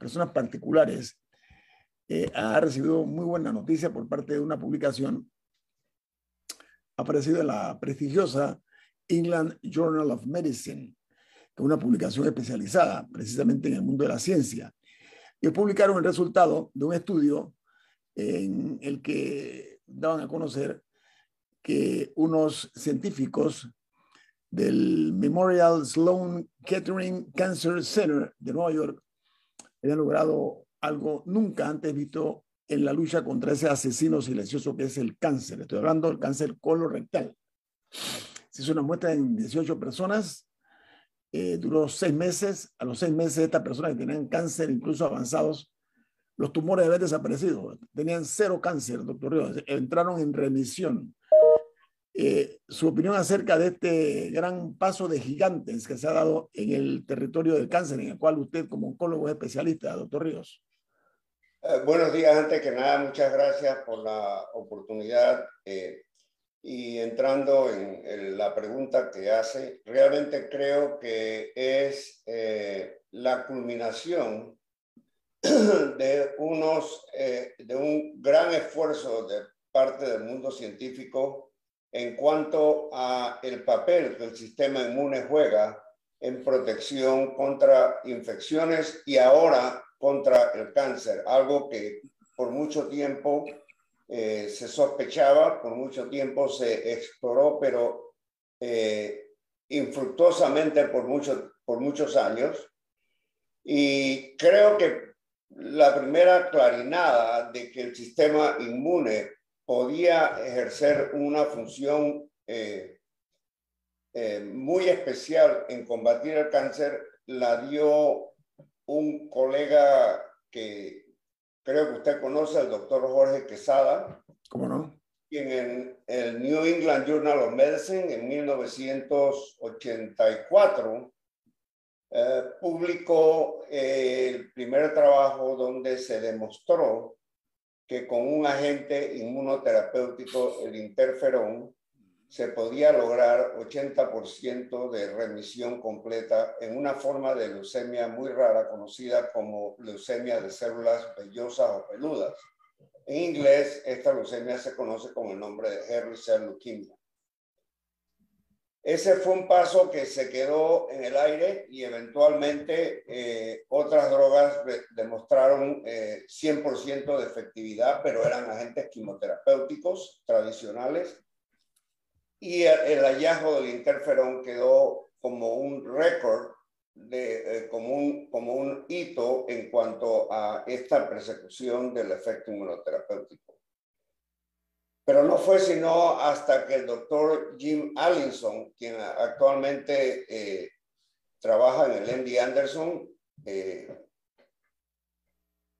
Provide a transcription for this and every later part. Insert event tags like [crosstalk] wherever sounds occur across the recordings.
personas particulares, eh, ha recibido muy buena noticia por parte de una publicación aparecido en la prestigiosa England Journal of Medicine, que es una publicación especializada precisamente en el mundo de la ciencia. Y publicaron el resultado de un estudio en el que daban a conocer que unos científicos del Memorial Sloan Kettering Cancer Center de Nueva York habían logrado algo nunca antes visto en la lucha contra ese asesino silencioso que es el cáncer. Estoy hablando del cáncer colorectal. Se hizo una muestra en 18 personas, eh, duró seis meses. A los seis meses, estas personas que tenían cáncer, incluso avanzados, los tumores habían desaparecido. Tenían cero cáncer, doctor Ríos. Entraron en remisión. Eh, su opinión acerca de este gran paso de gigantes que se ha dado en el territorio del cáncer, en el cual usted como oncólogo es especialista, doctor Ríos. Eh, buenos días, antes que nada, muchas gracias por la oportunidad. Eh, y entrando en, la pregunta que hace, realmente creo que es la culminación [clears throat] de, unos, de un gran esfuerzo de parte del mundo científico en cuanto a el papel que el sistema inmune juega en protección contra infecciones y ahora contra el cáncer, algo que por mucho tiempo eh, se sospechaba, por mucho tiempo se exploró, pero eh, infructuosamente por, mucho, por muchos años. Y creo que la primera clarinada de que el sistema inmune podía ejercer una función eh, eh, muy especial en combatir el cáncer la dio un colega que creo que usted conoce, el doctor Jorge Quesada. ¿Cómo no? Quien en el New England Journal of Medicine en 1984 eh, publicó el primer trabajo donde se demostró que con un agente inmunoterapéutico, el interferón, se podía lograr 80% de remisión completa en una forma de leucemia muy rara conocida como leucemia de células vellosas o peludas. En inglés, esta leucemia se conoce con el nombre de Hairy Cell Leukemia. Ese fue un paso que se quedó en el aire y eventualmente eh, otras drogas demostraron 100% eh, de efectividad, pero eran agentes quimioterapéuticos tradicionales. Y el, hallazgo del interferón quedó como un récord, eh, como, un, como un hito en cuanto a esta persecución del efecto inmunoterapéutico. Pero no fue sino hasta que el doctor Jim Allinson, quien actualmente eh, trabaja en el MD Anderson, eh,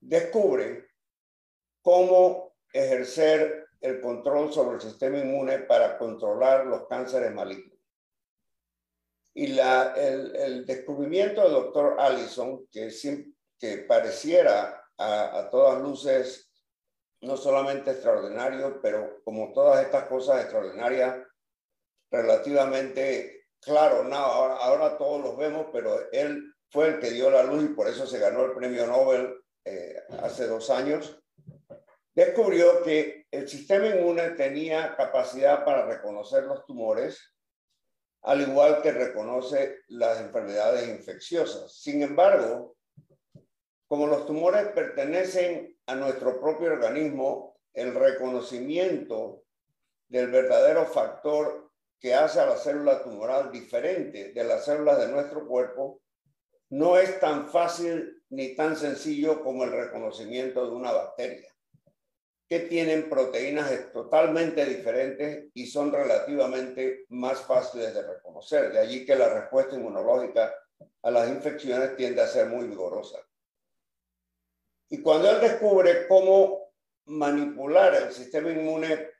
descubre cómo ejercer el control sobre el sistema inmune para controlar los cánceres malignos. Y el, descubrimiento del doctor Allison, que, pareciera a todas luces no solamente extraordinario, pero como todas estas cosas extraordinarias, relativamente claro, no, ahora, todos los vemos, pero él fue el que dio la luz y por eso se ganó el premio Nobel eh, hace dos años. Descubrió que el sistema inmune tenía capacidad para reconocer los tumores, al igual que reconoce las enfermedades infecciosas. Sin embargo, como los tumores pertenecen a nuestro propio organismo, el reconocimiento del verdadero factor que hace a la célula tumoral diferente de las células de nuestro cuerpo no es tan fácil ni tan sencillo como el reconocimiento de una bacteria, que tienen proteínas totalmente diferentes y son relativamente más fáciles de reconocer. De allí que la respuesta inmunológica a las infecciones tiende a ser muy vigorosa. Y cuando él descubre cómo manipular el sistema inmune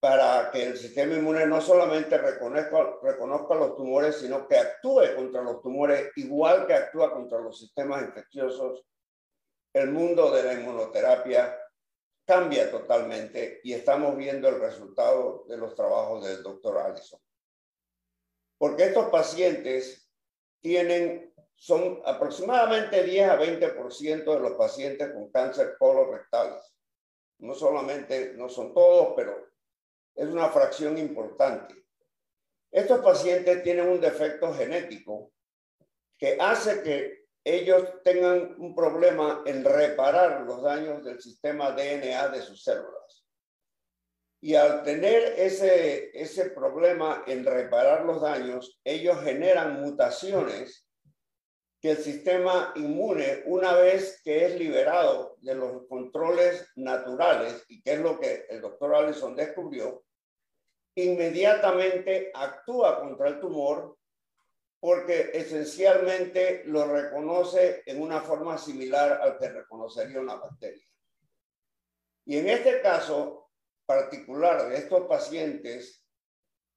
para que el sistema inmune no solamente reconozca, reconozca los tumores, sino que actúe contra los tumores igual que actúa contra los sistemas infecciosos, el mundo de la inmunoterapia cambia totalmente y estamos viendo el resultado de los trabajos del doctor Allison. Porque estos pacientes tienen son aproximadamente 10 a 20% de los pacientes con cáncer colorectal. No solamente, no son todos, pero es una fracción importante. Estos pacientes tienen un defecto genético que hace que ellos tengan un problema en reparar los daños del sistema DNA de sus células. Y al tener ese, ese problema en reparar los daños, ellos generan mutaciones que el sistema inmune, una vez que es liberado de los controles naturales, y que es lo que el doctor Allison descubrió, inmediatamente actúa contra el tumor porque esencialmente lo reconoce en una forma similar al que reconocería una bacteria. Y en este caso particular de estos pacientes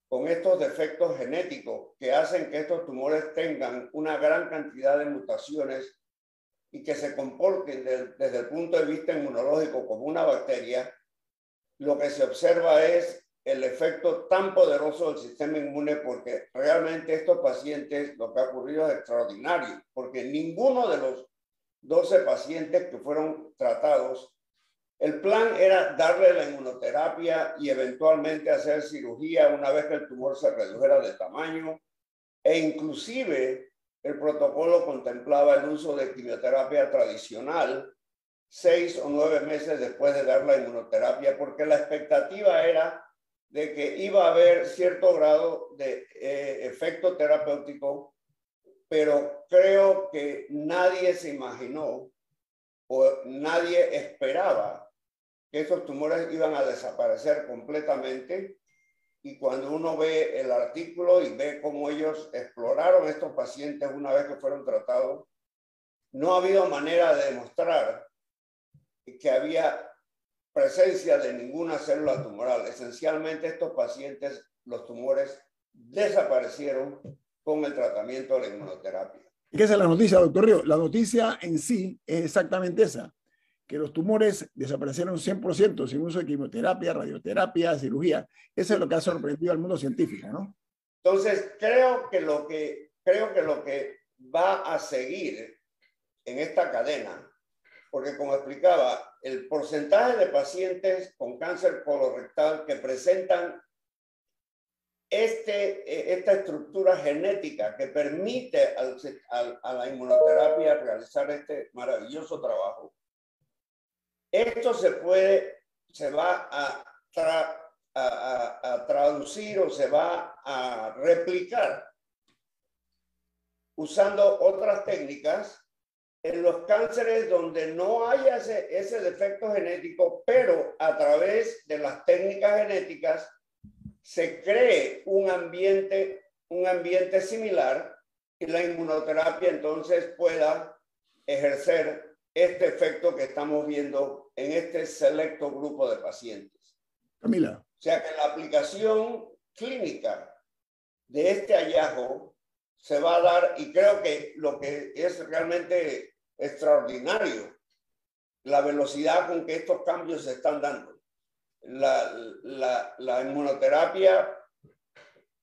con estos defectos genéticos que hacen que estos tumores tengan una gran cantidad de mutaciones y que se comporten desde el punto de vista inmunológico como una bacteria, lo que se observa es el efecto tan poderoso del sistema inmune porque realmente estos pacientes lo que ha ocurrido es extraordinario, porque ninguno de los 12 pacientes que fueron tratados, el plan era darle la inmunoterapia y eventualmente hacer cirugía una vez que el tumor se redujera de tamaño. E inclusive el protocolo contemplaba el uso de quimioterapia tradicional seis o nueve meses después de dar la inmunoterapia porque la expectativa era de que iba a haber cierto grado de eh, efecto terapéutico, pero creo que nadie se imaginó o nadie esperaba que esos tumores iban a desaparecer completamente. Y cuando uno ve el artículo y ve cómo ellos exploraron estos pacientes una vez que fueron tratados, no ha habido manera de demostrar que había presencia de ninguna célula tumoral. Esencialmente estos pacientes, los tumores desaparecieron con el tratamiento de la inmunoterapia. ¿Y qué es la noticia, doctor Río? La noticia en sí es exactamente esa, que los tumores desaparecieron 100% sin uso de quimioterapia, radioterapia, cirugía. Eso es lo que ha sorprendido al mundo científico, ¿no? Entonces, creo que lo que, creo que, lo que va a seguir en esta cadena porque como explicaba, el porcentaje de pacientes con cáncer colorectal que presentan este, eh, esta estructura genética que permite a la inmunoterapia realizar este maravilloso trabajo, esto se puede, se va a, a traducir o se va a replicar usando otras técnicas en los cánceres donde no haya ese, ese defecto genético, pero a través de las técnicas genéticas se cree un ambiente, un ambiente similar y la inmunoterapia entonces pueda ejercer este efecto que estamos viendo en este selecto grupo de pacientes. Camila. O sea que la aplicación clínica de este hallazgo se va a dar y creo que lo que es realmente extraordinario la velocidad con que estos cambios se están dando. La, la, la inmunoterapia,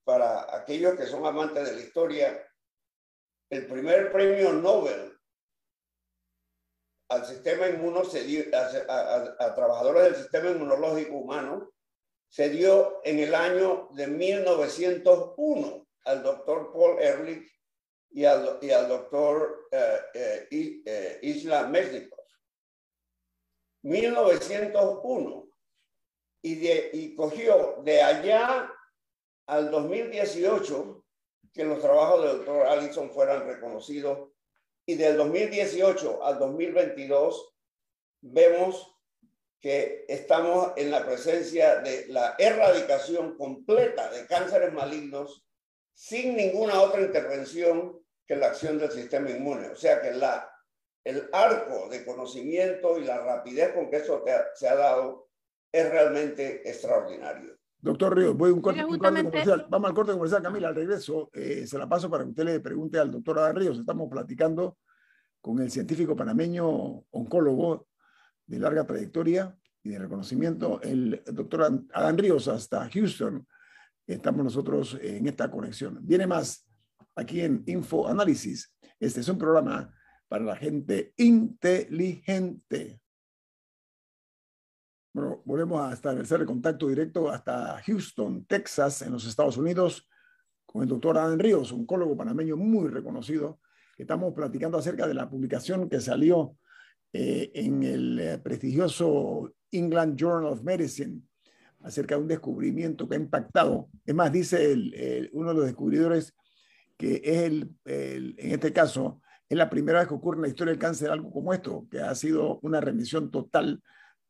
para aquellos que son amantes de la historia, el primer premio Nobel al sistema inmuno se dio, a, trabajadores del sistema inmunológico humano se dio en el año de 1901 al doctor Paul Ehrlich y al, y al doctor eh, eh, eh Isla Mesnikov. 1901. Y, de, y cogió de allá al 2018 que los trabajos del doctor Allison fueran reconocidos. Y del 2018 al 2022 vemos que estamos en la presencia de la erradicación completa de cánceres malignos sin ninguna otra intervención que la acción del sistema inmune. O sea que el arco de conocimiento y la rapidez con que eso se ha dado es realmente extraordinario. Doctor Ríos, voy a un corte, comercial. Vamos al corte comercial, Camila, al regreso. Eh, se la paso para que usted le pregunte al doctor Adán Ríos. Estamos platicando con el científico panameño, oncólogo de larga trayectoria y de reconocimiento, el doctor Adán Ríos hasta Houston. Estamos nosotros en esta conexión. Viene más aquí en Info Análisis Este es un programa para la gente inteligente. Bueno, volvemos a establecer el contacto directo hasta Houston, Texas, en los Estados Unidos, con el doctor Adam Ríos, oncólogo panameño muy reconocido, estamos platicando acerca de la publicación que salió eh, en el eh, prestigioso England Journal of Medicine acerca de un descubrimiento que ha impactado. Es más, dice uno de los descubridores que es el, en este caso, es la primera vez que ocurre en la historia del cáncer algo como esto, que ha sido una remisión total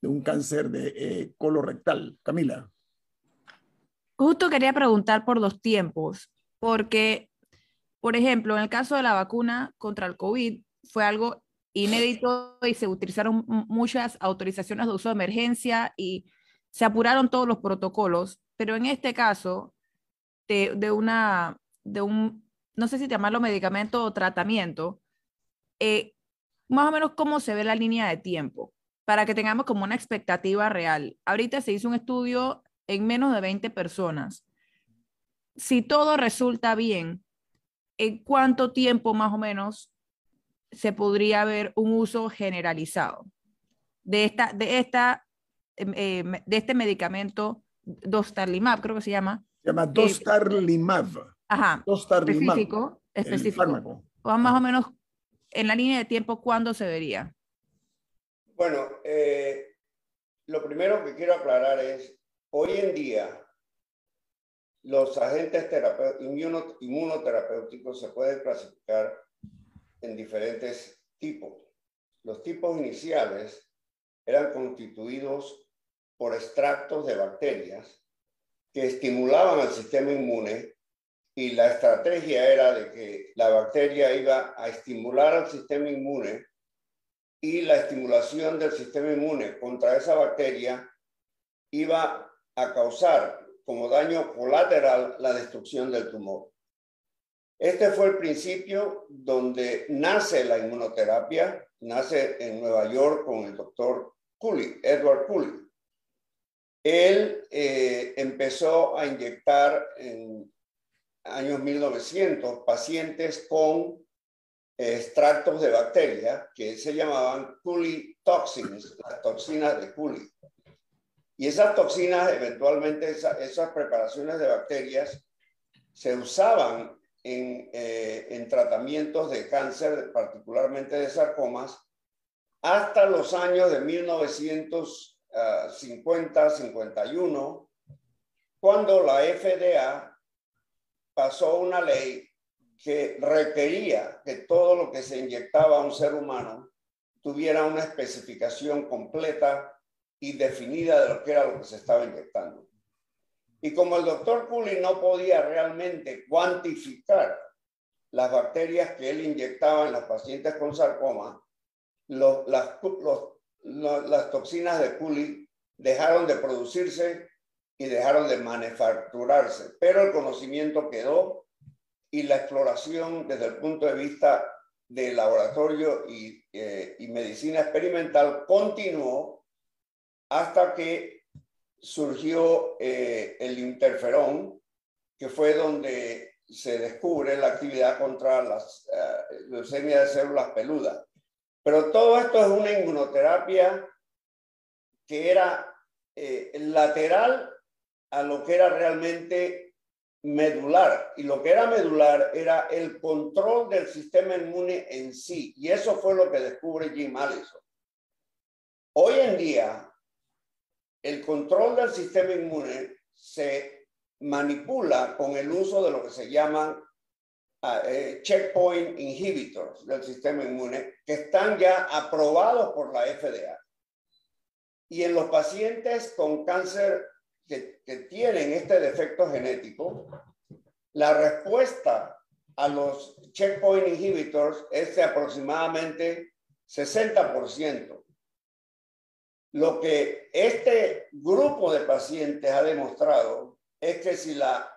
de un cáncer de eh, colorectal. Camila. Justo quería preguntar por los tiempos, porque, por ejemplo, en el caso de la vacuna contra el COVID, fue algo inédito y se utilizaron muchas autorizaciones de uso de emergencia y se apuraron todos los protocolos, pero en este caso, de, una, de un, no sé si llamarlo medicamento o tratamiento, eh, más o menos cómo se ve la línea de tiempo, para que tengamos como una expectativa real. Ahorita se hizo un estudio en menos de 20 personas. Si todo resulta bien, ¿en cuánto tiempo más o menos se podría ver un uso generalizado de, esta, de, esta, eh, de este medicamento Dostarlimab, creo que se llama? Se llama Dostarlimab. ajá. Dostarlimab. Específico. específico. O más o menos en la línea de tiempo, ¿cuándo se vería? Bueno, eh, lo primero que quiero aclarar es, hoy en día, los agentes inmunoterapéuticos se pueden clasificar en diferentes tipos. Los tipos iniciales eran constituidos por extractos de bacterias que estimulaban al sistema inmune y la estrategia era de que la bacteria iba a estimular al sistema inmune y la estimulación del sistema inmune contra esa bacteria iba a causar como daño colateral la destrucción del tumor. Este fue el principio donde nace la inmunoterapia, nace en Nueva York con el doctor Cooley, Edward Cooley. Él eh, empezó a inyectar en años 1900 pacientes con extractos de bacteria que se llamaban Cooley toxins, las toxinas de Cooley. Y esas toxinas, eventualmente esas preparaciones de bacterias, se usaban en, eh, en tratamientos de cáncer, particularmente de sarcomas, hasta los años de 1950, 51, cuando la FDA pasó una ley que requería que todo lo que se inyectaba a un ser humano tuviera una especificación completa y definida de lo que era lo que se estaba inyectando. Y como el doctor Cooley no podía realmente cuantificar las bacterias que él inyectaba en los pacientes con sarcoma, las, toxinas de Cooley dejaron de producirse y dejaron de manufacturarse, pero el conocimiento quedó y la exploración desde el punto de vista de laboratorio y, eh, y medicina experimental continuó hasta que surgió eh, el interferón, que fue donde se descubre la actividad contra las uh, leucemia de células peludas. Pero todo esto es una inmunoterapia que era eh, lateral a lo que era realmente medular. Y lo que era medular era el control del sistema inmune en sí. Y eso fue lo que descubre Jim Allison. Hoy en día, el control del sistema inmune se manipula con el uso de lo que se llaman ah, eh, checkpoint inhibitors del sistema inmune que están ya aprobados por la FDA. Y en los pacientes con cáncer que, tienen este defecto genético, la respuesta a los checkpoint inhibitors es de aproximadamente 60%. Lo que este grupo de pacientes ha demostrado es que si la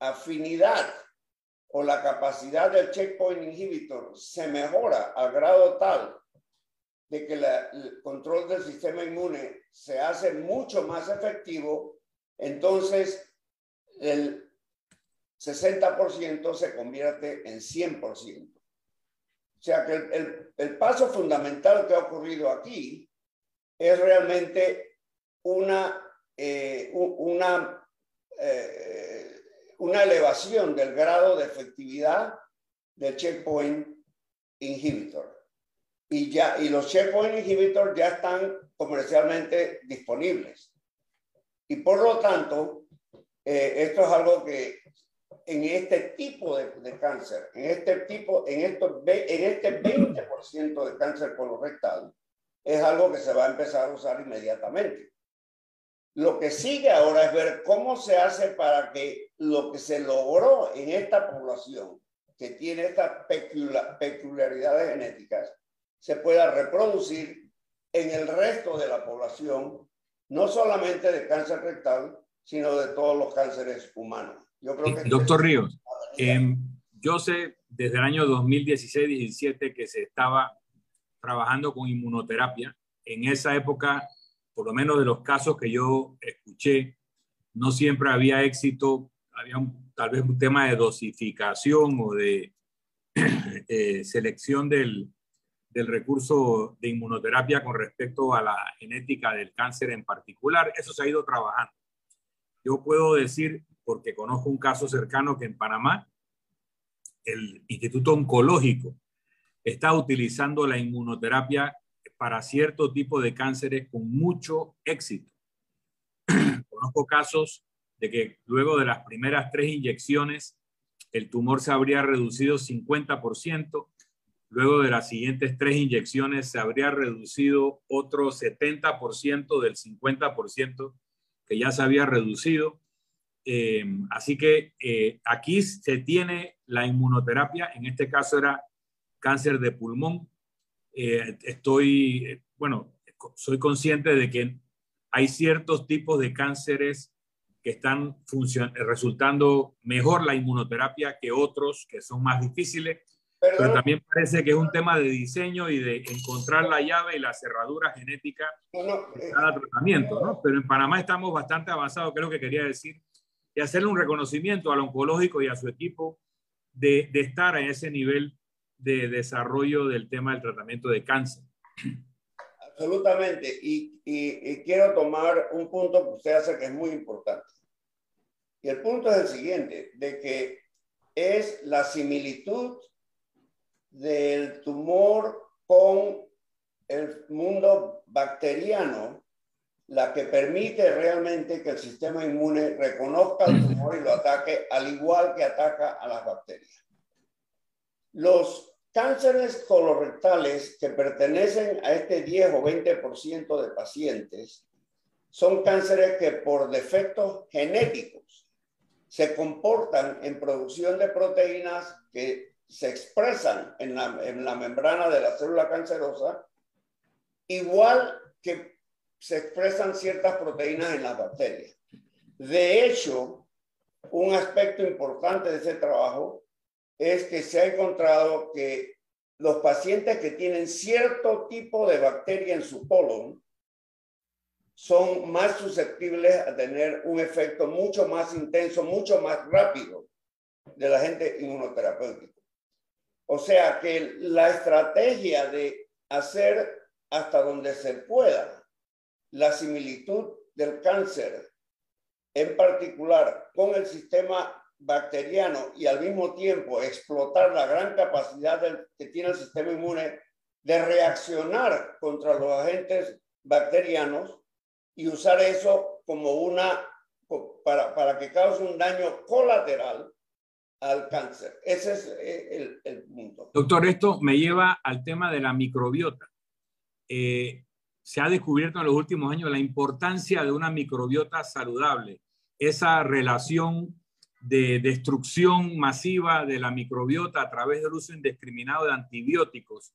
afinidad o la capacidad del checkpoint inhibitor se mejora al grado tal de que el control del sistema inmune se hace mucho más efectivo, entonces el 60% se convierte en 100%. O sea que el, el, paso fundamental que ha ocurrido aquí es realmente una, eh, una, eh, una elevación del grado de efectividad del checkpoint inhibitor. Y, ya, y los checkpoint inhibitors ya están comercialmente disponibles. Y por lo tanto, eh, esto es algo que en este tipo de, de, cáncer, en este tipo, en, esto, en este 20% de cáncer colorectal, es algo que se va a empezar a usar inmediatamente. Lo que sigue ahora es ver cómo se hace para que lo que se logró en esta población, que tiene estas peculiaridades genéticas, se pueda reproducir en el resto de la población, no solamente de cáncer rectal, sino de todos los cánceres humanos. Yo creo que Doctor Ríos, eh, yo sé desde el año 2016-17 que se estaba trabajando con inmunoterapia. En esa época, por lo menos de los casos que yo escuché, no siempre había éxito, había tal vez un tema de dosificación o de [clears throat] eh, selección del, del recurso de inmunoterapia con respecto a la genética del cáncer en particular. Eso se ha ido trabajando. Yo puedo decir, porque conozco un caso cercano que en Panamá, el Instituto Oncológico está utilizando la inmunoterapia para cierto tipo de cánceres con mucho éxito. [clears throat] Conozco casos de que luego de las primeras tres inyecciones, el tumor se habría reducido 50%, Luego de las siguientes tres inyecciones se habría reducido otro 70% del 50% que ya se había reducido. Eh, así que eh, aquí se tiene la inmunoterapia, en este caso era cáncer de pulmón. Eh, estoy, bueno, soy consciente de que hay ciertos tipos de cánceres que están resultando mejor la inmunoterapia que otros que son más difíciles pero también parece que es un tema de diseño y de encontrar la llave y la cerradura genética de cada tratamiento, ¿no? Pero en Panamá estamos bastante avanzados, creo que quería decir, y hacerle un reconocimiento al oncológico y a su equipo de, de estar a ese nivel de desarrollo del tema del tratamiento de cáncer. Absolutamente. Y, y, y, quiero tomar un punto que usted hace que es muy importante. Y el punto es el siguiente, de que es la similitud del tumor con el mundo bacteriano la que permite realmente que el sistema inmune reconozca el tumor y lo ataque al igual que ataca a las bacterias. Los cánceres colorectales que pertenecen a este 10 o 20% de pacientes son cánceres que por defectos genéticos se comportan en producción de proteínas que se expresan en la, en la membrana de la célula cancerosa, igual que se expresan ciertas proteínas en las bacterias. De hecho, un aspecto importante de ese trabajo es que se ha encontrado que los pacientes que tienen cierto tipo de bacteria en su colon son más susceptibles a tener un efecto mucho más intenso, mucho más rápido del agente inmunoterapéutico. O sea que la estrategia de hacer hasta donde se pueda la similitud del cáncer, en particular con el sistema bacteriano y al mismo tiempo explotar la gran capacidad que tiene el sistema inmune de reaccionar contra los agentes bacterianos y usar eso como una, para, para que cause un daño colateral al cáncer. Ese es eh, el, punto. Doctor, esto me lleva al tema de la microbiota. Eh, se ha descubierto en los últimos años la importancia de una microbiota saludable, esa relación de destrucción masiva de la microbiota a través del uso indiscriminado de antibióticos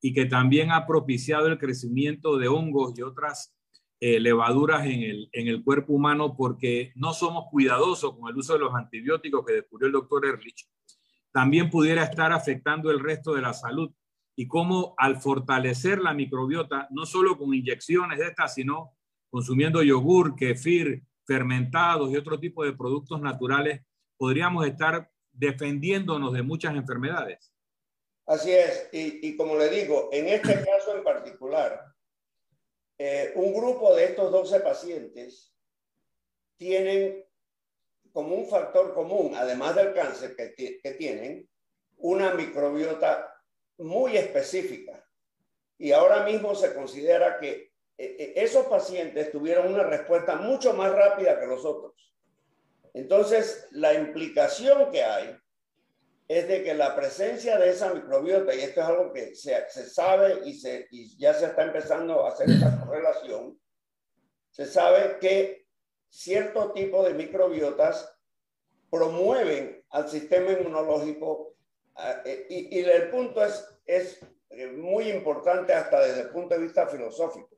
y que también ha propiciado el crecimiento de hongos y otras eh, levaduras en el, en el cuerpo humano porque no somos cuidadosos con el uso de los antibióticos que descubrió el doctor Ehrlich, también pudiera estar afectando el resto de la salud y cómo al fortalecer la microbiota, no solo con inyecciones de estas, sino consumiendo yogur, kefir, fermentados y otro tipo de productos naturales, podríamos estar defendiéndonos de muchas enfermedades. Así es, y, como le digo, en este caso en particular, eh, un grupo de estos 12 pacientes tienen como un factor común, además del cáncer que, tienen, una microbiota muy específica. Y ahora mismo se considera que eh, eh, esos pacientes tuvieron una respuesta mucho más rápida que los otros. Entonces, la implicación que hay es de que la presencia de esa microbiota, y esto es algo que se, se sabe y, se, y ya se está empezando a hacer esa correlación, se sabe que cierto tipo de microbiotas promueven al sistema inmunológico ah, eh, y, y, el punto es, es muy importante hasta desde el punto de vista filosófico,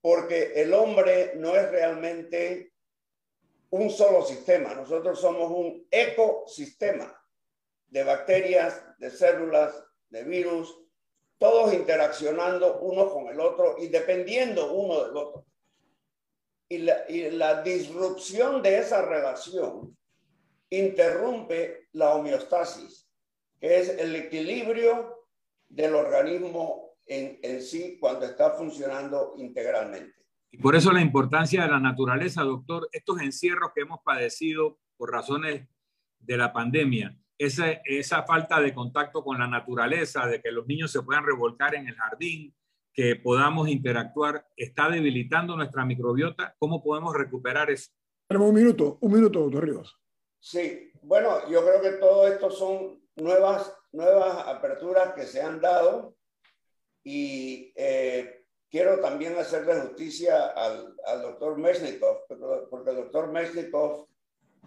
porque el hombre no es realmente un solo sistema, nosotros somos un ecosistema de bacterias, de células, de virus, todos interaccionando uno con el otro y dependiendo uno del otro. Y la, y la disrupción de esa relación interrumpe la homeostasis, que es el equilibrio del organismo en, en sí cuando está funcionando integralmente. Y por eso la importancia de la naturaleza, doctor, estos encierros que hemos padecido por razones de la pandemia, esa, esa falta de contacto con la naturaleza, de que los niños se puedan revolcar en el jardín, que podamos interactuar, está debilitando nuestra microbiota. ¿Cómo podemos recuperar eso? Tenemos un minuto, un minuto, doctor Ríos. Sí, bueno, yo creo que todo esto son nuevas, nuevas aperturas que se han dado y eh, quiero también hacerle justicia al, al doctor Mesnikov, porque el doctor Mesnikov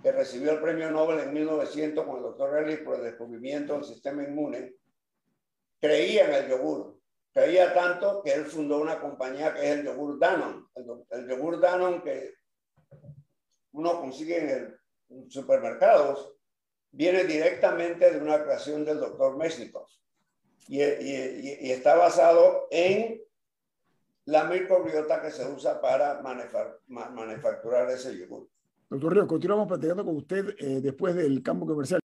que recibió el premio Nobel en 1900 con el doctor Ellis por el descubrimiento del sistema inmune, creía en el yogur. Creía tanto que él fundó una compañía que es el yogur Danone. El, yogur Danone que uno consigue en, el, supermercados viene directamente de una creación del doctor Mesnikov. Y, y, y, está basado en la microbiota que se usa para manufacturar ese yogur. Doctor Ríos, continuamos platicando con usted eh, después del campo comercial.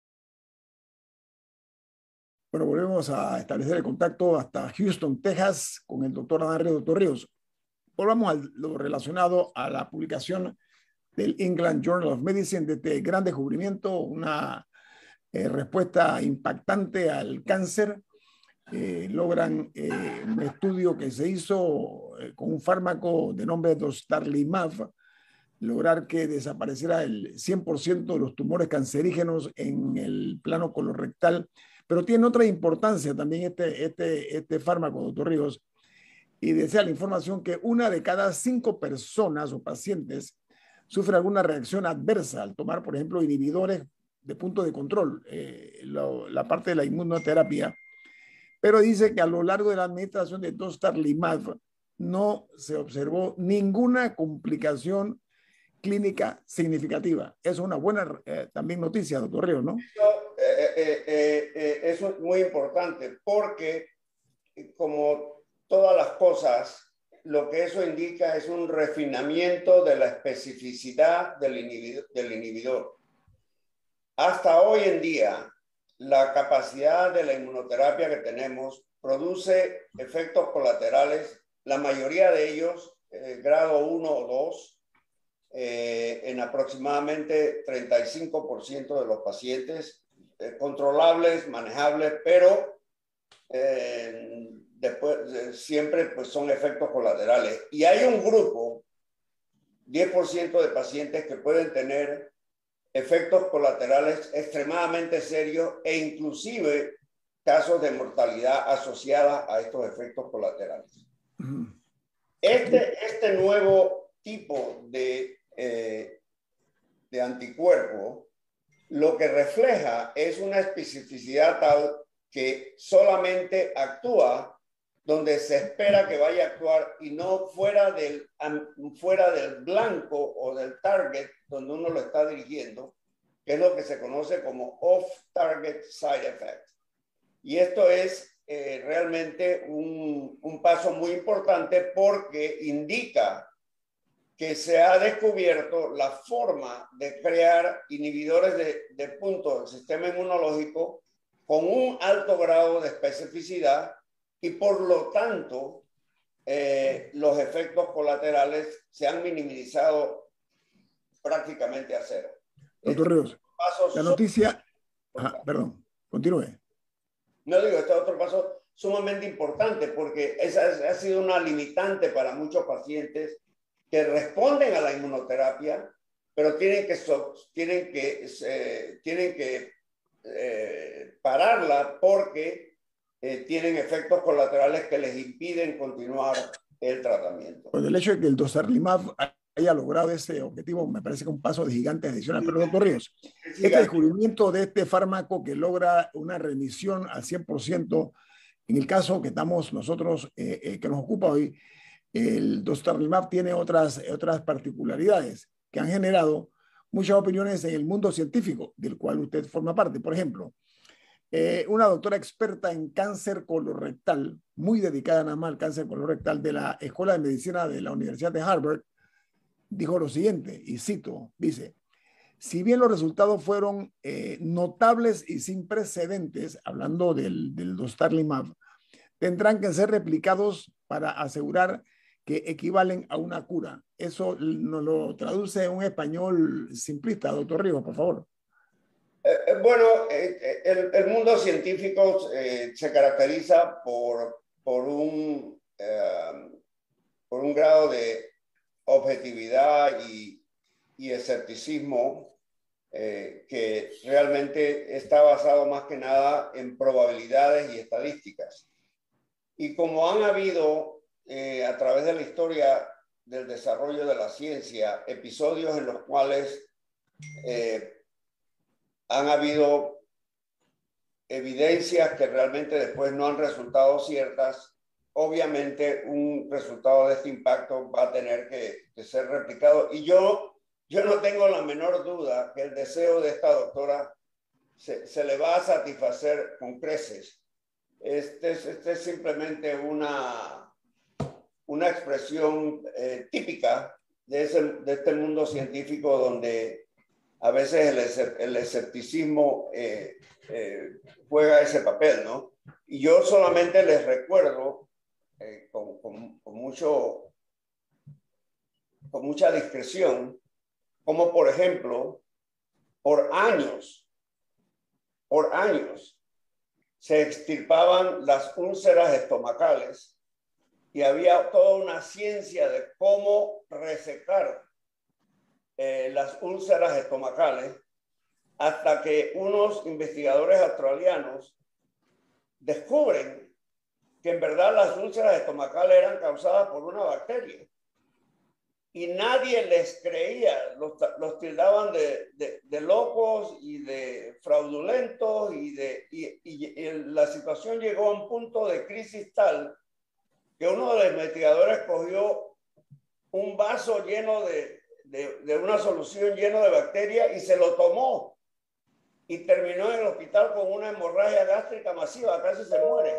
Bueno, volvemos a establecer el contacto hasta Houston, Texas, con el doctor Adán Ríos. Doctor Ríos, volvamos a lo relacionado a la publicación del England Journal of Medicine de este gran descubrimiento, una eh, respuesta impactante al cáncer. Eh, logran un estudio que se hizo con un fármaco de nombre Dostarlimab, lograr que desapareciera el 100% de los tumores cancerígenos en el plano colorectal, pero tiene otra importancia también este, este, este fármaco, doctor Ríos, y desea la información que una de cada cinco personas o pacientes sufre alguna reacción adversa al tomar, por ejemplo, inhibidores de punto de control, eh, la parte de la inmunoterapia, pero dice que a lo largo de la administración de Dostarlimab no se observó ninguna complicación clínica significativa. Es una buena eh, también noticia, doctor Río, ¿no? Eh, eh, eso es muy importante porque, como todas las cosas, lo que eso indica es un refinamiento de la especificidad del inhibidor. Del inhibidor. Hasta hoy en día, la capacidad de la inmunoterapia que tenemos produce efectos colaterales, la mayoría de ellos grado 1 o 2, eh, en aproximadamente 35% de los pacientes, eh, controlables, manejables, pero eh, después siempre pues, son efectos colaterales. Y hay un grupo, 10% de pacientes que pueden tener efectos colaterales extremadamente serios e inclusive casos de mortalidad asociada a estos efectos colaterales. Este, este nuevo tipo de eh, de anticuerpo, lo que refleja es una especificidad tal que solamente actúa donde se espera que vaya a actuar y no fuera del, fuera del blanco o del target donde uno lo está dirigiendo, que es lo que se conoce como off-target side effect. Y esto es eh, realmente un, un paso muy importante porque indica que se ha descubierto la forma de crear inhibidores de, de punto del sistema inmunológico con un alto grado de especificidad y por lo tanto eh, los efectos colaterales se han minimizado prácticamente a cero. Doctor Ríos, la noticia... perdón, continúe. No digo, este otro paso sumamente importante porque esa ha sido una limitante para muchos pacientes que responden a la inmunoterapia, pero tienen que, tienen que, eh, tienen que eh, pararla porque eh, tienen efectos colaterales que les impiden continuar el tratamiento. Pues el hecho de que el dosarlimab haya logrado ese objetivo me parece que un paso de gigante adicional. Pero doctor Ríos, este descubrimiento de este fármaco que logra una remisión al 100%, en el caso que estamos nosotros, que nos ocupa hoy, el dostarlimab tiene otras, otras particularidades que han generado muchas opiniones en el mundo científico, del cual usted forma parte. Por ejemplo, eh, una doctora experta en cáncer colorectal, muy dedicada nada más al cáncer colorectal de la Escuela de Medicina de la Universidad de Harvard, dijo lo siguiente, y cito, dice, si bien los resultados fueron eh, notables y sin precedentes, hablando del, del dostarlimab, tendrán que ser replicados para asegurar que equivalen a una cura. Eso nos lo traduce un español simplista, doctor Ríos, por favor. Eh, eh, bueno, eh, el, mundo científico se caracteriza por, por, un, por un grado de objetividad y, y escepticismo que realmente está basado más que nada en probabilidades y estadísticas. Y como han habido eh, a través de la historia del desarrollo de la ciencia episodios en los cuales eh, han habido evidencias que realmente después no han resultado ciertas, obviamente un resultado de este impacto va a tener que, ser replicado. Y yo, yo no tengo la menor duda que el deseo de esta doctora se, se le va a satisfacer con creces. Este este es simplemente una, una expresión eh, típica de, este mundo científico donde a veces el, escepticismo eh, eh, juega ese papel, ¿no? Y yo solamente les recuerdo con, mucho, con mucha discreción, como por ejemplo, por años, por años, se extirpaban las úlceras estomacales y había toda una ciencia de cómo resecar eh, las úlceras estomacales hasta que unos investigadores australianos descubren que en verdad las úlceras estomacales eran causadas por una bacteria. Y nadie les creía, los, los tildaban de, de, locos y de fraudulentos y, de, y, y la situación llegó a un punto de crisis tal que uno de los investigadores cogió un vaso lleno de, de, una solución lleno de bacterias y se lo tomó y terminó en el hospital con una hemorragia gástrica masiva, casi se muere.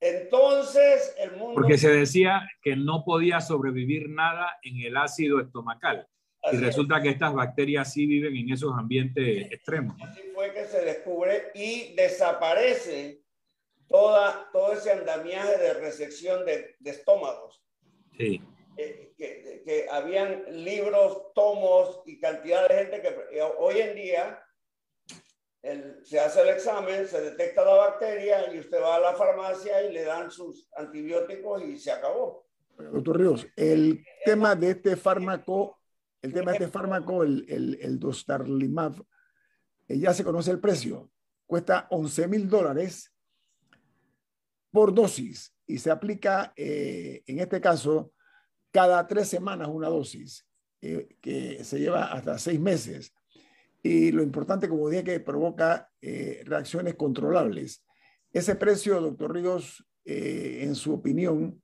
Entonces, el mundo... Porque se decía que no podía sobrevivir nada en el ácido estomacal. y resulta que estas bacterias sí viven en esos ambientes extremos. Así fue que se descubre y desaparece toda, todo ese andamiaje de resección de, de estómagos. Sí. Eh, que, que, habían libros, tomos y cantidad de gente que hoy en día se hace el examen, se detecta la bacteria y usted va a la farmacia y le dan sus antibióticos y se acabó. Doctor Ríos, el tema de este fármaco, el tema de este fármaco, el, el, el Dostarlimab, eh, ya se conoce el precio, cuesta 11 mil dólares por dosis y se aplica, eh, en este caso, cada tres semanas una dosis, eh, que se lleva hasta seis meses. Y lo importante, como dije, que provoca eh, reacciones controlables. Ese precio, doctor Ríos, en su opinión,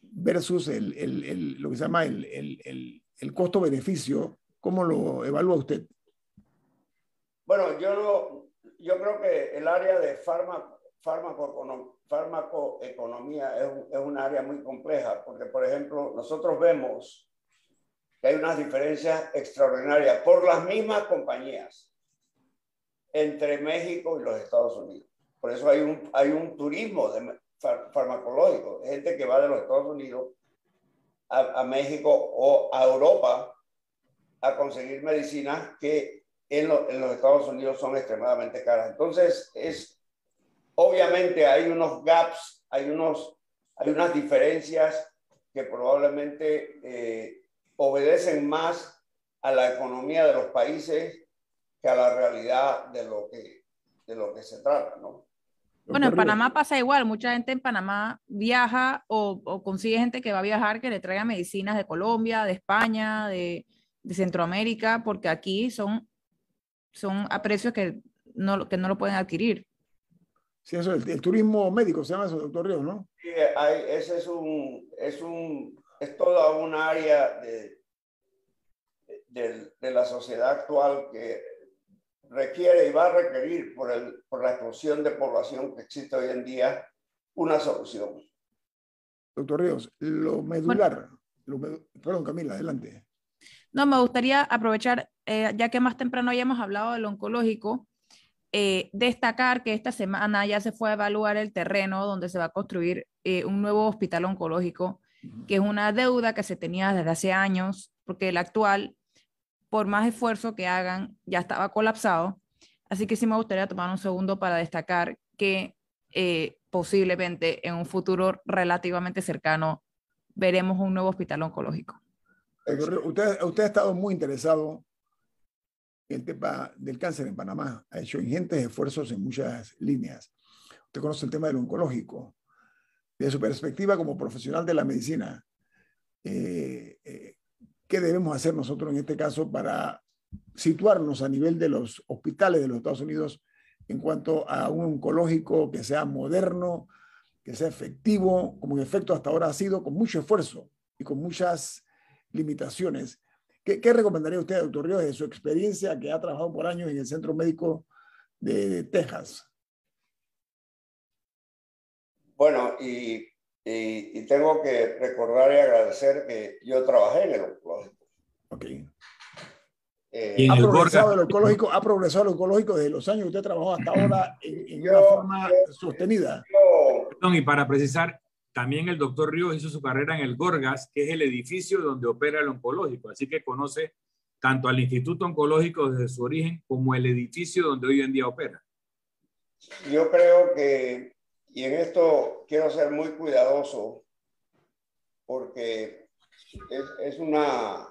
versus el, el, lo que se llama el, costo-beneficio, ¿cómo lo evalúa usted? Bueno, yo, yo creo que el área de fármaco, farmacoeconomía es un, es un área muy compleja, porque, por ejemplo, nosotros vemos que hay unas diferencias extraordinarias por las mismas compañías. entre México y los Estados Unidos. Por eso hay un, hay un turismo de, farmacológico, gente que va de los Estados Unidos a, a, México o a Europa a conseguir medicinas que en, en, los Estados Unidos son extremadamente caras. Entonces, es, obviamente hay unos gaps, hay, unos, hay unas diferencias que probablemente eh, obedecen más a la economía de los países que a la realidad de lo que, de lo que se trata, ¿no? Bueno, en Panamá pasa igual, mucha gente en Panamá viaja o, o, consigue gente que va a viajar que le traiga medicinas de Colombia, de España, de, de Centroamérica, porque aquí son, son a precios que no, que no lo pueden adquirir. Sí, eso, el, el turismo médico se llama eso, doctor Ríos, ¿no? Sí, hay, ese es un, es un, es toda un área de, de, de la sociedad actual que requiere y va a requerir por, el, por la explosión de población que existe hoy en día una solución. Doctor Ríos, lo medular, bueno, lo perdón Camila, adelante. No, me gustaría aprovechar, eh, ya que más temprano ya hemos hablado del oncológico, eh, destacar que esta semana ya se fue a evaluar el terreno donde se va a construir eh, un nuevo hospital oncológico, que es una deuda que se tenía desde hace años, porque el actual por más esfuerzo que hagan, ya estaba colapsado. Así que sí me gustaría tomar un segundo para destacar que eh, posiblemente en un futuro relativamente cercano veremos un nuevo hospital oncológico. Usted, usted ha estado muy interesado el tema del cáncer en Panamá. Ha hecho ingentes esfuerzos en muchas líneas. Usted conoce el tema del oncológico. Desde su perspectiva como profesional de la medicina, eh, eh, ¿Qué debemos hacer nosotros en este caso para situarnos a nivel de los hospitales de los Estados Unidos en cuanto a un oncológico que sea moderno, que sea efectivo, como en efecto hasta ahora ha sido, con mucho esfuerzo y con muchas limitaciones? ¿Qué, qué recomendaría usted, doctor Ríos, de su experiencia que ha trabajado por años en el Centro Médico de Texas? Bueno, y y, y, tengo que recordar y agradecer que yo trabajé en el oncológico. Ok. Eh, ¿Ha, progresado el oncológico, ¿Ha progresado el oncológico desde los años que usted trabajó hasta ahora en, en yo, una forma yo, sostenida? Yo, y para precisar, también el doctor Ríos hizo su carrera en el Gorgas, que es el edificio donde opera el oncológico, así que conoce tanto al Instituto Oncológico desde su origen como el edificio donde hoy en día opera. Yo creo que y en esto quiero ser muy cuidadoso porque es, es, una,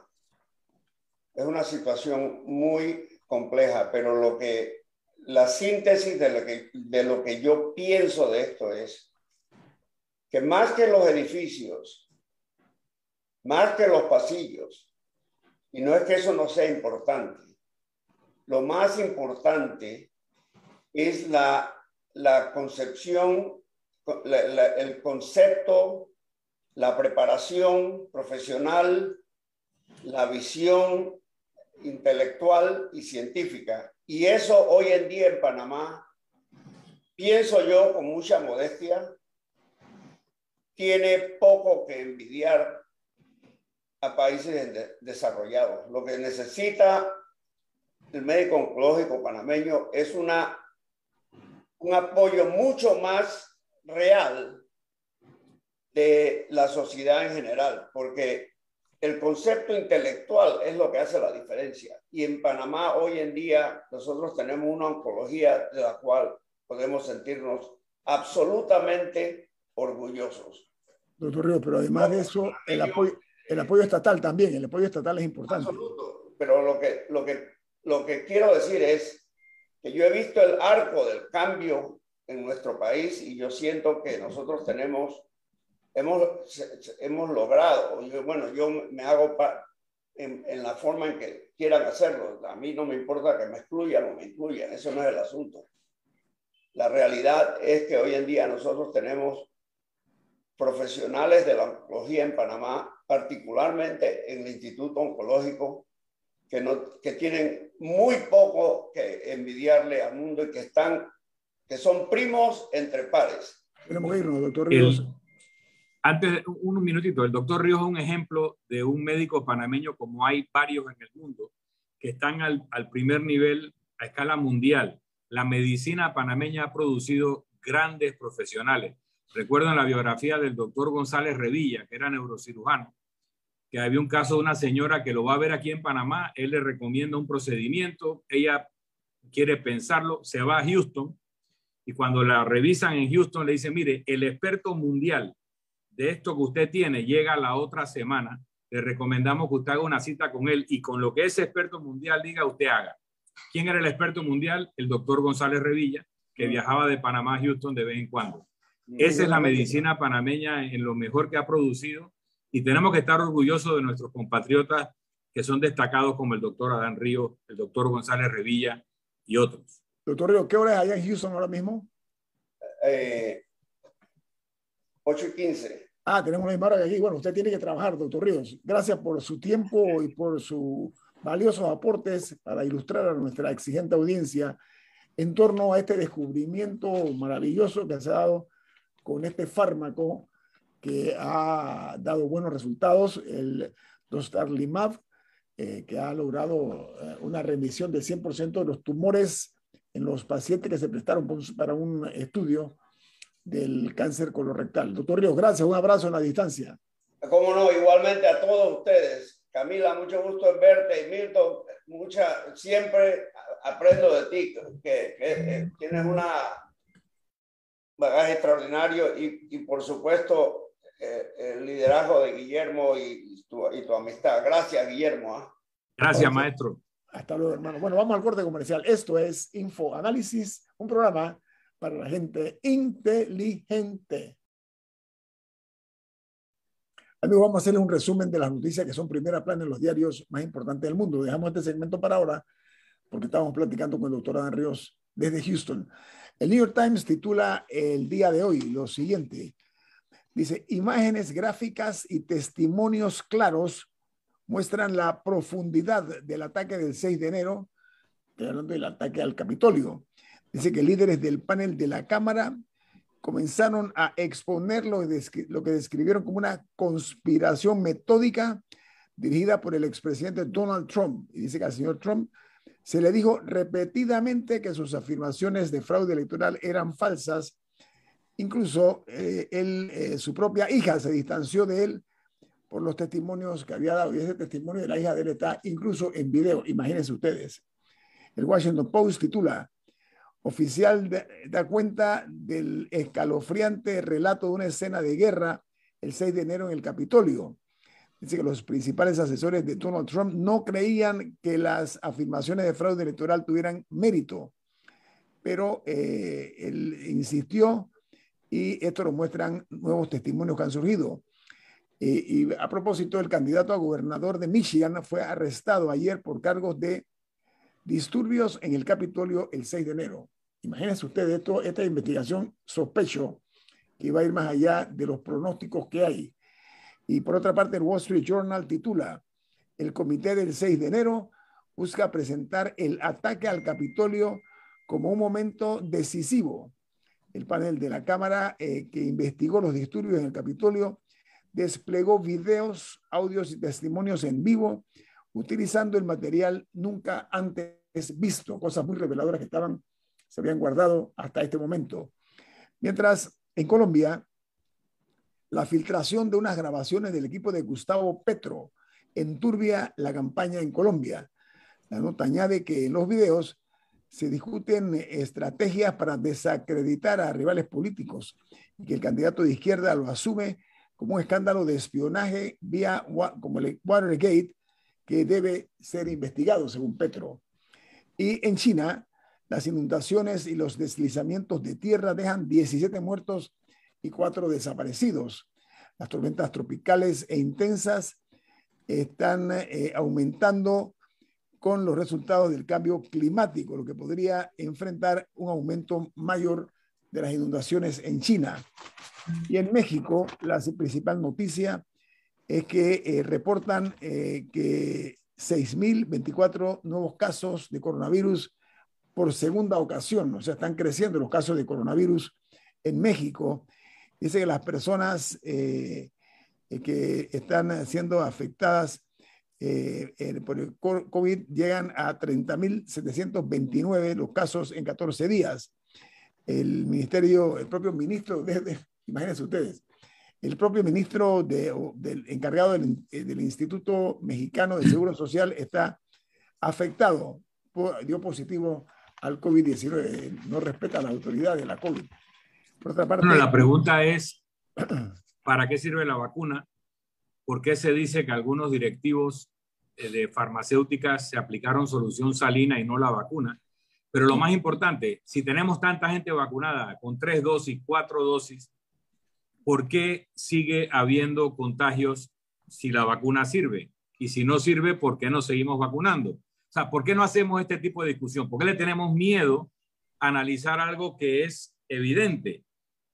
es una situación muy compleja, pero lo que la síntesis de lo, que, de lo que yo pienso de esto es que más que los edificios, más que los pasillos, y no es que eso no sea importante, lo más importante es la la concepción, el concepto, la preparación profesional, la visión intelectual y científica. Y eso hoy en día en Panamá, pienso yo con mucha modestia, tiene poco que envidiar a países desarrollados. Lo que necesita el médico oncológico panameño es una un apoyo mucho más real de la sociedad en general, porque el concepto intelectual es lo que hace la diferencia. Y en Panamá hoy en día nosotros tenemos una oncología de la cual podemos sentirnos absolutamente orgullosos. Doctor Río, pero además de eso, el apoyo, el apoyo estatal también, el apoyo estatal es importante. Absoluto. Pero lo que, lo que, lo que quiero decir es que yo he visto el arco del cambio en nuestro país y yo siento que nosotros tenemos, hemos, hemos logrado, bueno, yo me hago en, en, la forma en que quieran hacerlo. A mí no me importa que me excluyan o me incluyan, eso no es el asunto. La realidad es que hoy en día nosotros tenemos profesionales de la oncología en Panamá, particularmente en el Instituto Oncológico, que, no, que tienen muy poco que envidiarle al mundo y que están, que son primos entre pares. Tenemos que irnos, doctor Ríos. El, antes, un minutito, el doctor Ríos es un ejemplo de un médico panameño como hay varios en el mundo que están al, al primer nivel a escala mundial. la medicina panameña ha producido grandes profesionales. Recuerdo en la biografía del doctor González Revilla, que era neurocirujano, que había un caso de una señora que lo va a ver aquí en Panamá, él le recomienda un procedimiento, ella quiere pensarlo, se va a Houston y cuando la revisan en Houston le dicen, mire, el experto mundial de esto que usted tiene llega la otra semana, le recomendamos que usted haga una cita con él y con lo que ese experto mundial diga, usted haga. ¿Quién era el experto mundial? El doctor González Revilla, que viajaba de Panamá a Houston de vez en cuando. Esa es la medicina panameña en lo mejor que ha producido y tenemos que estar orgullosos de nuestros compatriotas que son destacados como el doctor Adán Ríos, el doctor González Revilla y otros. Doctor Ríos, ¿qué hora es allá en Houston ahora mismo? Eh, 8 y 15. Ah, tenemos la misma hora que aquí. Bueno, usted tiene que trabajar, doctor Ríos. Gracias por su tiempo y por sus valiosos aportes para ilustrar a nuestra exigente audiencia en torno a este descubrimiento maravilloso que se ha dado con este fármaco que ha dado buenos resultados, el Dostarlimab, eh, que ha logrado eh, una remisión del 100% de los tumores en los pacientes que se prestaron para un estudio del cáncer colorectal. Doctor Ríos, gracias, un abrazo en la distancia. Cómo no, igualmente a todos ustedes. Camila, mucho gusto en verte y Milton, mucha, siempre aprendo de ti, que, tienes una bagaje extraordinario y, y por supuesto eh, el liderazgo de Guillermo y tu, y tu amistad. Gracias, Guillermo. ¿ah? Gracias, maestro. Hasta luego, hermano. Bueno, vamos al corte comercial. Esto es Info Análisis, un programa para la gente inteligente. Amigos, vamos a hacerles un resumen de las noticias que son primera plana en los diarios más importantes del mundo. Dejamos este segmento para ahora porque estamos platicando con el doctor Adán Ríos desde Houston. El New York Times titula el día de hoy lo siguiente. Dice, imágenes gráficas y testimonios claros muestran la profundidad del ataque del 6 de enero, del ataque al Capitolio. Dice que líderes del panel de la Cámara comenzaron a exponer lo, lo que describieron como una conspiración metódica dirigida por el expresidente Donald Trump. Y dice que al señor Trump se le dijo repetidamente que sus afirmaciones de fraude electoral eran falsas Incluso eh, él, eh, su propia hija se distanció de él por los testimonios que había dado y ese testimonio de la hija de él está incluso en video, imagínense ustedes. El Washington Post titula, oficial da cuenta del escalofriante relato de una escena de guerra el 6 de enero en el Capitolio. Dice que los principales asesores de Donald Trump no creían que las afirmaciones de fraude electoral tuvieran mérito, pero eh, él insistió y esto lo muestran nuevos testimonios que han surgido. Eh, y a propósito, el candidato a gobernador de Michigan fue arrestado ayer por cargos de disturbios en el Capitolio el 6 de enero. Imagínense ustedes esto, esta investigación sospecho que va a ir más allá de los pronósticos que hay. Y por otra parte, el Wall Street Journal titula, el comité del 6 de enero busca presentar el ataque al Capitolio como un momento decisivo el panel de la Cámara eh, que investigó los disturbios en el Capitolio desplegó videos, audios y testimonios en vivo utilizando el material nunca antes visto, cosas muy reveladoras que estaban, se habían guardado hasta este momento. Mientras en Colombia, la filtración de unas grabaciones del equipo de Gustavo Petro enturbia la campaña en Colombia. La nota añade que en los videos se discuten estrategias para desacreditar a rivales políticos y que el candidato de izquierda lo asume como un escándalo de espionaje vía como el Watergate que debe ser investigado según Petro. Y en China, las inundaciones y los deslizamientos de tierra dejan 17 muertos y 4 desaparecidos. Las tormentas tropicales e intensas están eh, aumentando con los resultados del cambio climático, lo que podría enfrentar un aumento mayor de las inundaciones en China. Y en México, la principal noticia es que eh, reportan eh, que 6.024 nuevos casos de coronavirus por segunda ocasión, o sea, están creciendo los casos de coronavirus en México. Dice que las personas eh, que están siendo afectadas eh, por el COVID llegan a 30.729 los casos en 14 días. El ministerio, el propio ministro, de, imagínense ustedes, el propio ministro del encargado del, eh, Instituto Mexicano de Seguro Social está afectado, dio positivo al COVID-19, no respeta la autoridad de la COVID. Por otra parte, bueno, la pregunta es, ¿para qué sirve la vacuna? ¿Por qué se dice que algunos directivos eh, de farmacéuticas se aplicaron solución salina y no la vacuna? Pero lo más importante, si tenemos tanta gente vacunada con tres dosis, cuatro dosis, ¿por qué sigue habiendo contagios si la vacuna sirve? Y si no sirve, ¿por qué no seguimos vacunando? O sea, ¿por qué no hacemos este tipo de discusión? ¿Por qué le tenemos miedo a analizar algo que es evidente?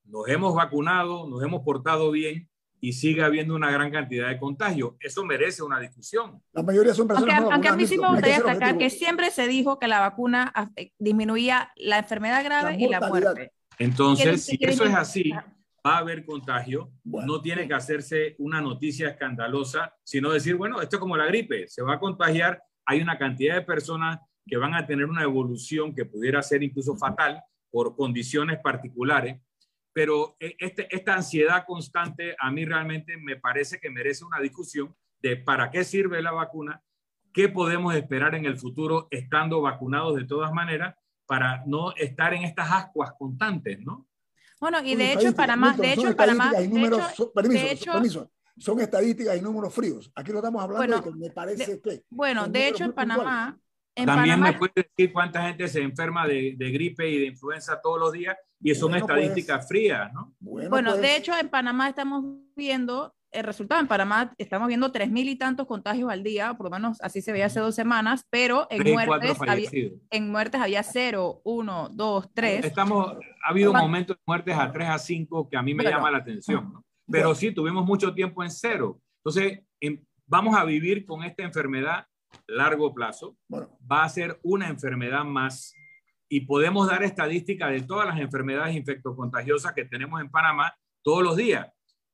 Nos hemos vacunado, nos hemos portado bien, y sigue habiendo una gran cantidad de contagios. Eso merece una discusión. La mayoría son personas Aunque, aunque a mí sí me gustaría destacar que siempre se dijo que la vacuna disminuía la enfermedad grave y la muerte. Entonces, si eso es así, va a haber contagio. no tiene que hacerse una noticia escandalosa, sino decir, bueno, esto es como la gripe, se va a contagiar. Hay una cantidad de personas que van a tener una evolución que pudiera ser incluso fatal por condiciones particulares pero eh, este, esta ansiedad constante a mí realmente me parece que merece una discusión de para qué sirve la vacuna, qué podemos esperar en el futuro estando vacunados de todas maneras para no estar en estas ascuas constantes, ¿no? Bueno, y de hecho, para más, de hecho, para más, de hecho, son estadísticas y números fríos. Aquí lo estamos hablando de que me parece que. Bueno, de hecho, en Panamá, también me puede decir cuánta gente se enferma de, gripe y de influenza todos los días y son pues, estadísticas frías, ¿no? Bueno, de pues. hecho en Panamá estamos viendo el resultado. En Panamá estamos viendo tres mil y tantos contagios al día, por lo menos así se veía hace dos semanas, pero en, muertes había, en muertes había cero, uno, dos, tres. Estamos, ha habido un aumento de muertes a tres a cinco que a mí me llama la atención, ¿no? Pero sí, tuvimos mucho tiempo en cero. Entonces, vamos a vivir con esta enfermedad largo plazo, va a ser una enfermedad más y podemos dar estadística de todas las enfermedades infectocontagiosas que tenemos en Panamá todos los días,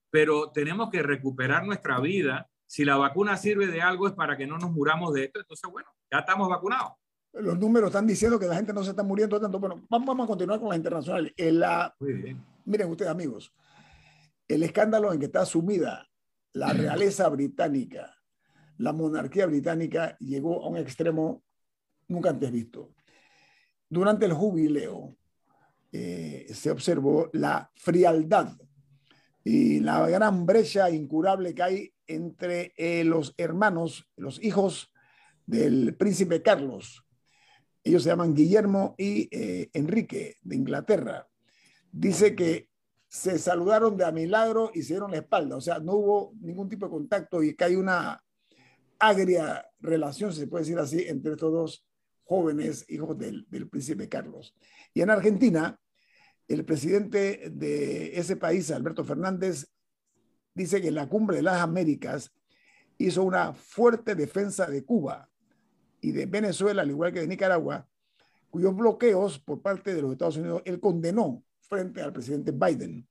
pero tenemos que recuperar nuestra vida. Si la vacuna sirve de algo es para que no nos muramos de esto, entonces bueno, ya estamos vacunados. Los números están diciendo que la gente no se está muriendo tanto. Bueno, vamos a continuar con la internacional. La, miren ustedes amigos, el escándalo en que está sumida la realeza británica la monarquía británica llegó a un extremo nunca antes visto. Durante el jubileo eh, se observó la frialdad y la gran brecha incurable que hay entre eh, los hermanos, los hijos del príncipe Carlos. Ellos se llaman Guillermo y eh, Enrique de Inglaterra. Dice que se saludaron de a milagro y se dieron la espalda, o sea, no hubo ningún tipo de contacto y que hay una agria relación, se puede decir así, entre estos dos jóvenes hijos del, príncipe Carlos. Y en Argentina, el presidente de ese país, Alberto Fernández, dice que en la cumbre de las Américas hizo una fuerte defensa de Cuba y de Venezuela, al igual que de Nicaragua, cuyos bloqueos por parte de los Estados Unidos él condenó frente al presidente Biden.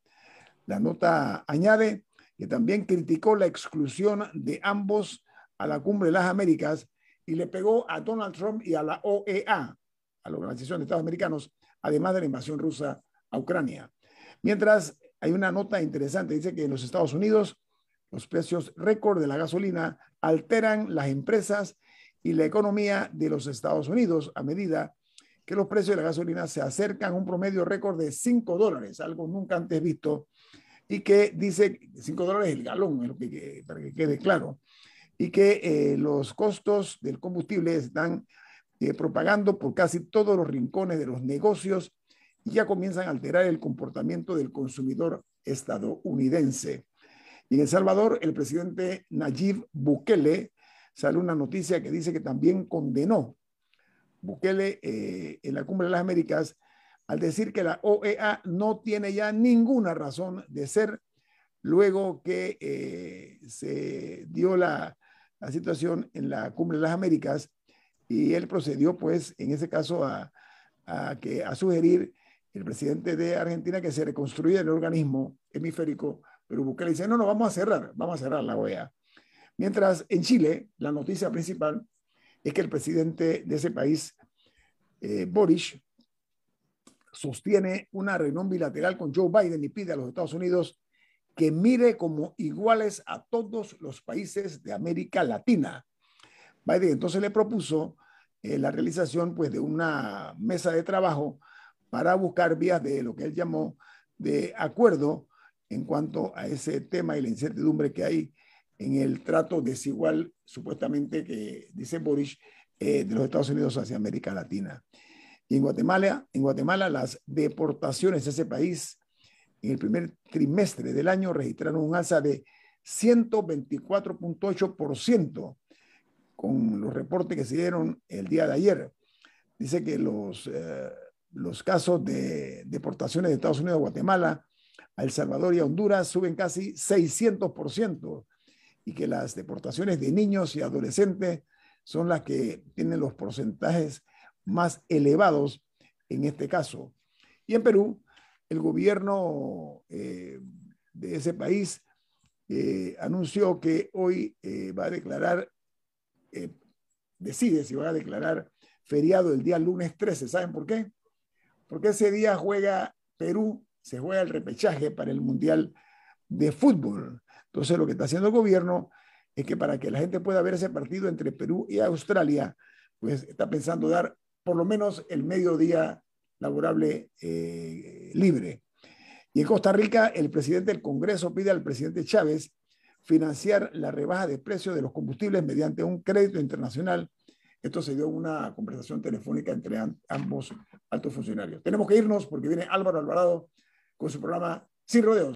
La nota añade que también criticó la exclusión de ambos a la cumbre de las Américas y le pegó a Donald Trump y a la OEA, a la Organización de Estados Americanos, además de la invasión rusa a Ucrania. Mientras hay una nota interesante, dice que en los Estados Unidos los precios récord de la gasolina alteran las empresas y la economía de los Estados Unidos a medida que los precios de la gasolina se acercan a un promedio récord de 5 dólares, algo nunca antes visto, y que dice 5 dólares el galón, para que quede claro y que eh, los costos del combustible están eh, propagando por casi todos los rincones de los negocios y ya comienzan a alterar el comportamiento del consumidor estadounidense. Y en El Salvador, el presidente Nayib Bukele sale una noticia que dice que también condenó Bukele eh, en la Cumbre de las Américas al decir que la OEA no tiene ya ninguna razón de ser luego que se dio la la situación en la Cumbre de las Américas y él procedió, pues, en ese caso, a, que, a sugerir el presidente de Argentina que se reconstruya el organismo hemisférico, pero Bukele dice, no, no, vamos a cerrar, vamos a cerrar la OEA. Mientras en Chile, la noticia principal es que el presidente de ese país, eh, Boris, sostiene una reunión bilateral con Joe Biden y pide a los Estados Unidos que mire como iguales a todos los países de América Latina. Biden entonces le propuso eh, la realización pues, de una mesa de trabajo para buscar vías de lo que él llamó de acuerdo en cuanto a ese tema y la incertidumbre que hay en el trato desigual, supuestamente, que dice Boris, eh, de los Estados Unidos hacia América Latina. Y en Guatemala, en Guatemala, las deportaciones de ese país en el primer trimestre del año registraron un alza de 124.8% con los reportes que se dieron el día de ayer. Dice que los, eh, los casos de deportaciones de Estados Unidos a Guatemala, a El Salvador y a Honduras suben casi 600% y que las deportaciones de niños y adolescentes son las que tienen los porcentajes más elevados en este caso. Y en Perú, el gobierno eh, de ese país eh, anunció que hoy va a declarar eh, decide si va a declarar feriado el día lunes 13. ¿Saben por qué? Porque ese día juega Perú, se juega el repechaje para el Mundial de Fútbol. Entonces lo que está haciendo el gobierno es que para que la gente pueda ver ese partido entre Perú y Australia, pues está pensando dar por lo menos el mediodía laborable eh, libre. Y en Costa Rica, el presidente del Congreso pide al presidente Chávez financiar la rebaja de precios de los combustibles mediante un crédito internacional. Esto se dio en una conversación telefónica entre ambos altos funcionarios. Tenemos que irnos porque viene Álvaro Alvarado con su programa Sin Rodeos.